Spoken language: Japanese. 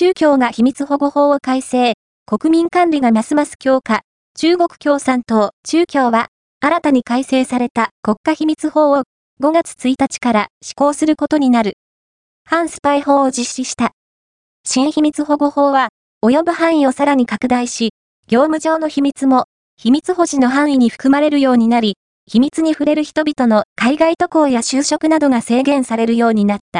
中共が秘密保護法を改正、国民管理がますます強化、中国共産党、中共は、新たに改正された国家秘密法を5月1日から施行することになる。反スパイ法を実施した。新秘密保護法は、及ぶ範囲をさらに拡大し、業務上の秘密も、秘密保持の範囲に含まれるようになり、秘密に触れる人々の海外渡航や就職などが制限されるようになった。